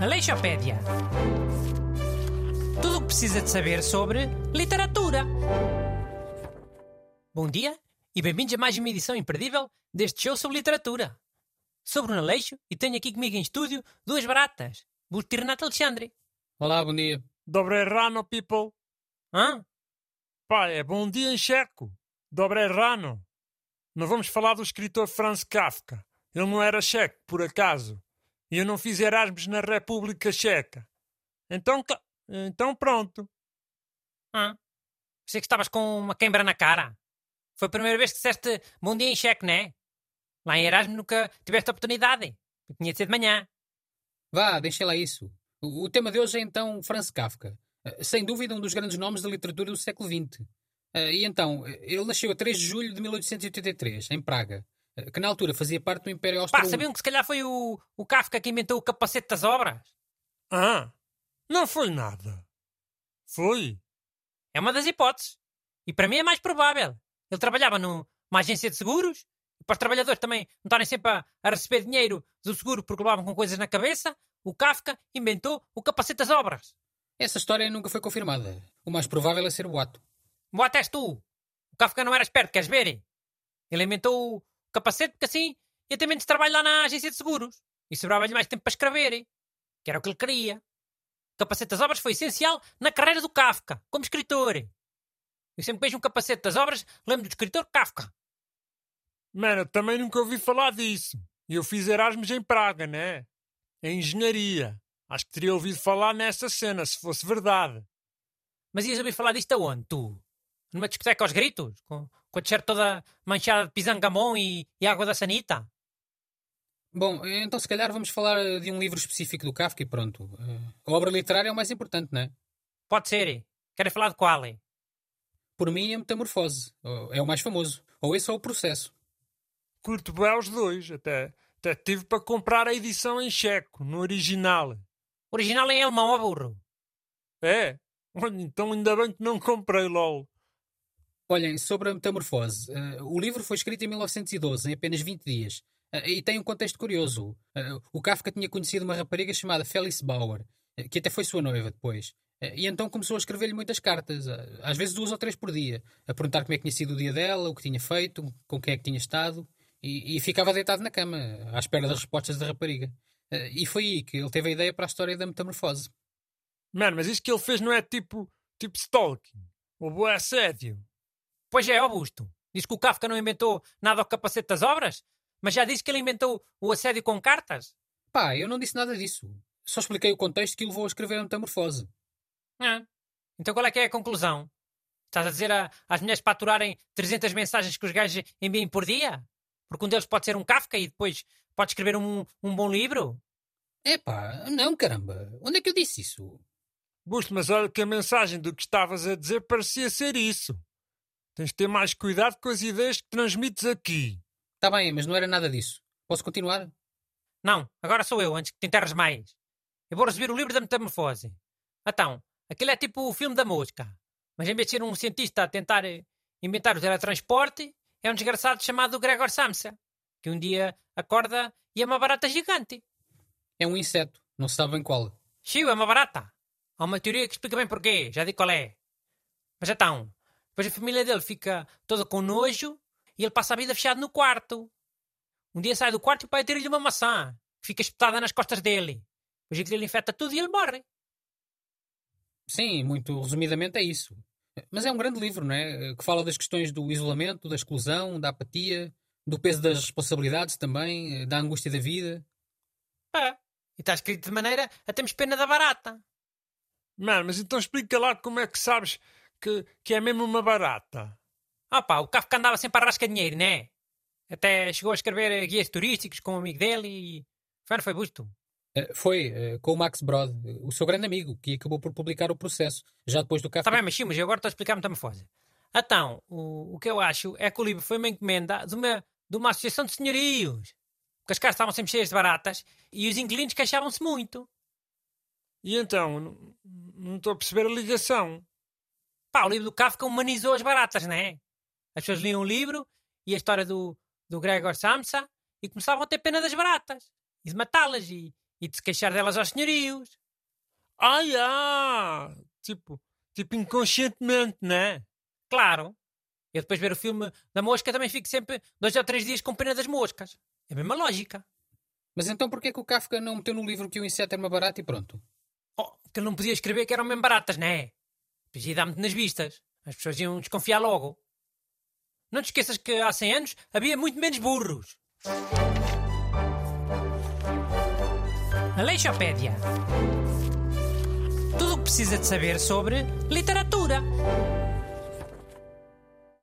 Aleixopédia. Tudo o que precisa de saber sobre literatura. Bom dia e bem-vindos a mais uma edição imperdível deste show sobre literatura. Sou Bruno Aleixo e tenho aqui comigo em estúdio duas baratas, Busto e Renato Alexandre. Olá, bom dia. Dobre rano, people. Hã? Pá, é bom dia em checo. Dobre rano. Não vamos falar do escritor Franz Kafka. Ele não era checo, por acaso. E eu não fiz Erasmus na República Checa. Então, então pronto. Hã? Pensei que estavas com uma queimbra na cara. Foi a primeira vez que disseste bom dia em cheque, não é? Lá em Erasmus nunca tiveste oportunidade. Tinha de ser de manhã. Vá, deixa lá isso. O, o tema de hoje é então Franz Kafka. Eh, Sem dúvida um dos grandes nomes da literatura do século XX. Eh, E então, eh, ele nasceu a 3 de julho de 1883, em Praga, que na altura fazia parte do Império Pá, Austro-Húngaro. sabiam que se calhar foi o, o Kafka que inventou o capacete das obras? Ah, não foi nada. Foi? É uma das hipóteses. E para mim é mais provável. Ele trabalhava numa agência de seguros, para os trabalhadores também não estarem sempre a, a receber dinheiro do seguro porque levavam com coisas na cabeça, o Kafka inventou o capacete das obras. Essa história nunca foi confirmada. O mais provável é ser o ato. Boa és tu. O Kafka não era esperto, queres ver? Ele inventou o capacete porque assim ia ter menos trabalho lá na agência de seguros. E sobrava-lhe mais tempo para escrever. Que era o que ele queria. O capacete das obras foi essencial na carreira do Kafka, como escritor. Eu sempre vejo um capacete das obras, lembro do escritor Kafka. Mano, também nunca ouvi falar disso. E eu fiz Erasmus em Praga, né? Em engenharia. Acho que teria ouvido falar nessa cena, se fosse verdade. Mas ias ouvir falar disto aonde, tu? Numa discoteca aos gritos? Com, com a t-shirt toda manchada de pisangamon e, e água da sanita? Bom, então se calhar vamos falar eh, de um livro específico do Kafka e pronto. Eh, A obra literária é o mais importante, não é? Pode ser. Querem falar de qual? é? Por mim, a Metamorfose. É o mais famoso. Ou esse é o processo. Curto bem os dois, até, até tive para comprar a edição em checo, no original. Original em alemão, ó burro. É? Então ainda bem que não comprei LOL. Olhem, sobre a Metamorfose. eh, o livro foi escrito em 1912, em apenas 20 dias. Eh, e tem um contexto curioso. Eh, o Kafka tinha conhecido uma rapariga chamada Felice Bauer, que até foi sua noiva depois. E então começou a escrever-lhe muitas cartas, às vezes duas ou três por dia, a perguntar como é que tinha sido o dia dela, o que tinha feito, com quem é que tinha estado, e, e ficava deitado na cama, à espera das respostas da rapariga. E foi aí que ele teve a ideia para a história da Metamorfose. Mano, mas isto que ele fez não é tipo, tipo stalking. Ou boa assédio. Pois é, Augusto. Diz que o Kafka não inventou nada ao capacete das obras, mas já disse que ele inventou o assédio com cartas. Pá, eu não disse nada disso. Só expliquei o contexto que o levou a escrever a Metamorfose. Ah, então qual é que é a conclusão? Estás a dizer a- às mulheres para aturarem 300 mensagens que os gajos enviem por dia? Porque um deles pode ser um Kafka e depois pode escrever um, um bom livro? Epá, não, caramba. Onde é que eu disse isso? Busto, mas olha que a mensagem do que estavas a dizer parecia ser isso. Tens de ter mais cuidado com as ideias que transmites aqui. Tá bem, mas não era nada disso. Posso continuar? Não, agora sou eu, antes que te enterres mais. Eu vou receber o livro da metamorfose. Então, aquilo é tipo o filme da mosca. Mas em vez de ser um cientista a tentar eh, inventar o teletransporte, é um desgraçado chamado Gregor Samsa, que um dia acorda e é uma barata gigante. É um inseto. Não se sabe bem qual. Chiu, é uma barata. Há uma teoria que explica bem porquê, já digo qual é. Mas então, depois a família dele fica toda com nojo e ele passa a vida fechado no quarto. Um dia sai do quarto e o pai tira-lhe uma maçã, que fica espetada nas costas dele. Depois aquilo infecta tudo e ele morre. Sim, muito resumidamente é isso. Mas é um grande livro, não é? Que fala das questões do isolamento, da exclusão, da apatia, do peso das responsabilidades também, da angústia da vida. É. E está escrito de maneira a termos pena da barata. Mano, mas então explica lá como é que sabes que, que é mesmo uma barata. Ah pá, o Kafka andava sempre a rascar dinheiro, né? Até chegou a escrever eh, guias turísticos com um amigo dele e... Foi, não foi busto. Eh, Foi eh, com o Max Brod, o seu grande amigo, que acabou por publicar o processo, já depois do Kafka. Está bem, mas sim, mas eu agora estou a explicar metamorfose. Então, o, o que eu acho é que o livro foi uma encomenda de uma, de uma associação de senhorios. Porque as casas estavam sempre cheias de baratas e os inquilinos queixavam-se muito. E então, não- não estou a perceber a ligação. Pá, o livro do Kafka humanizou as baratas, não é? As pessoas liam o livro e a história do, do Gregor Samsa e começavam a ter pena das baratas e de matá-las e, e de se queixar delas aos senhorios. Ai, ah! Tipo, tipo inconscientemente, né? Claro. Eu depois de ver o filme da mosca também fico sempre dois ou três dias com pena das moscas. É a mesma lógica. Mas então porquê que o Kafka não meteu no livro que o inseto era uma barata e pronto? Oh, que ele não podia escrever que eram mesmo baratas, né? Pois ia dar muito nas vistas. As pessoas iam desconfiar logo. Não te esqueças que há 100 anos havia muito menos burros. Aleixopédia. Tudo o que precisa de saber sobre literatura.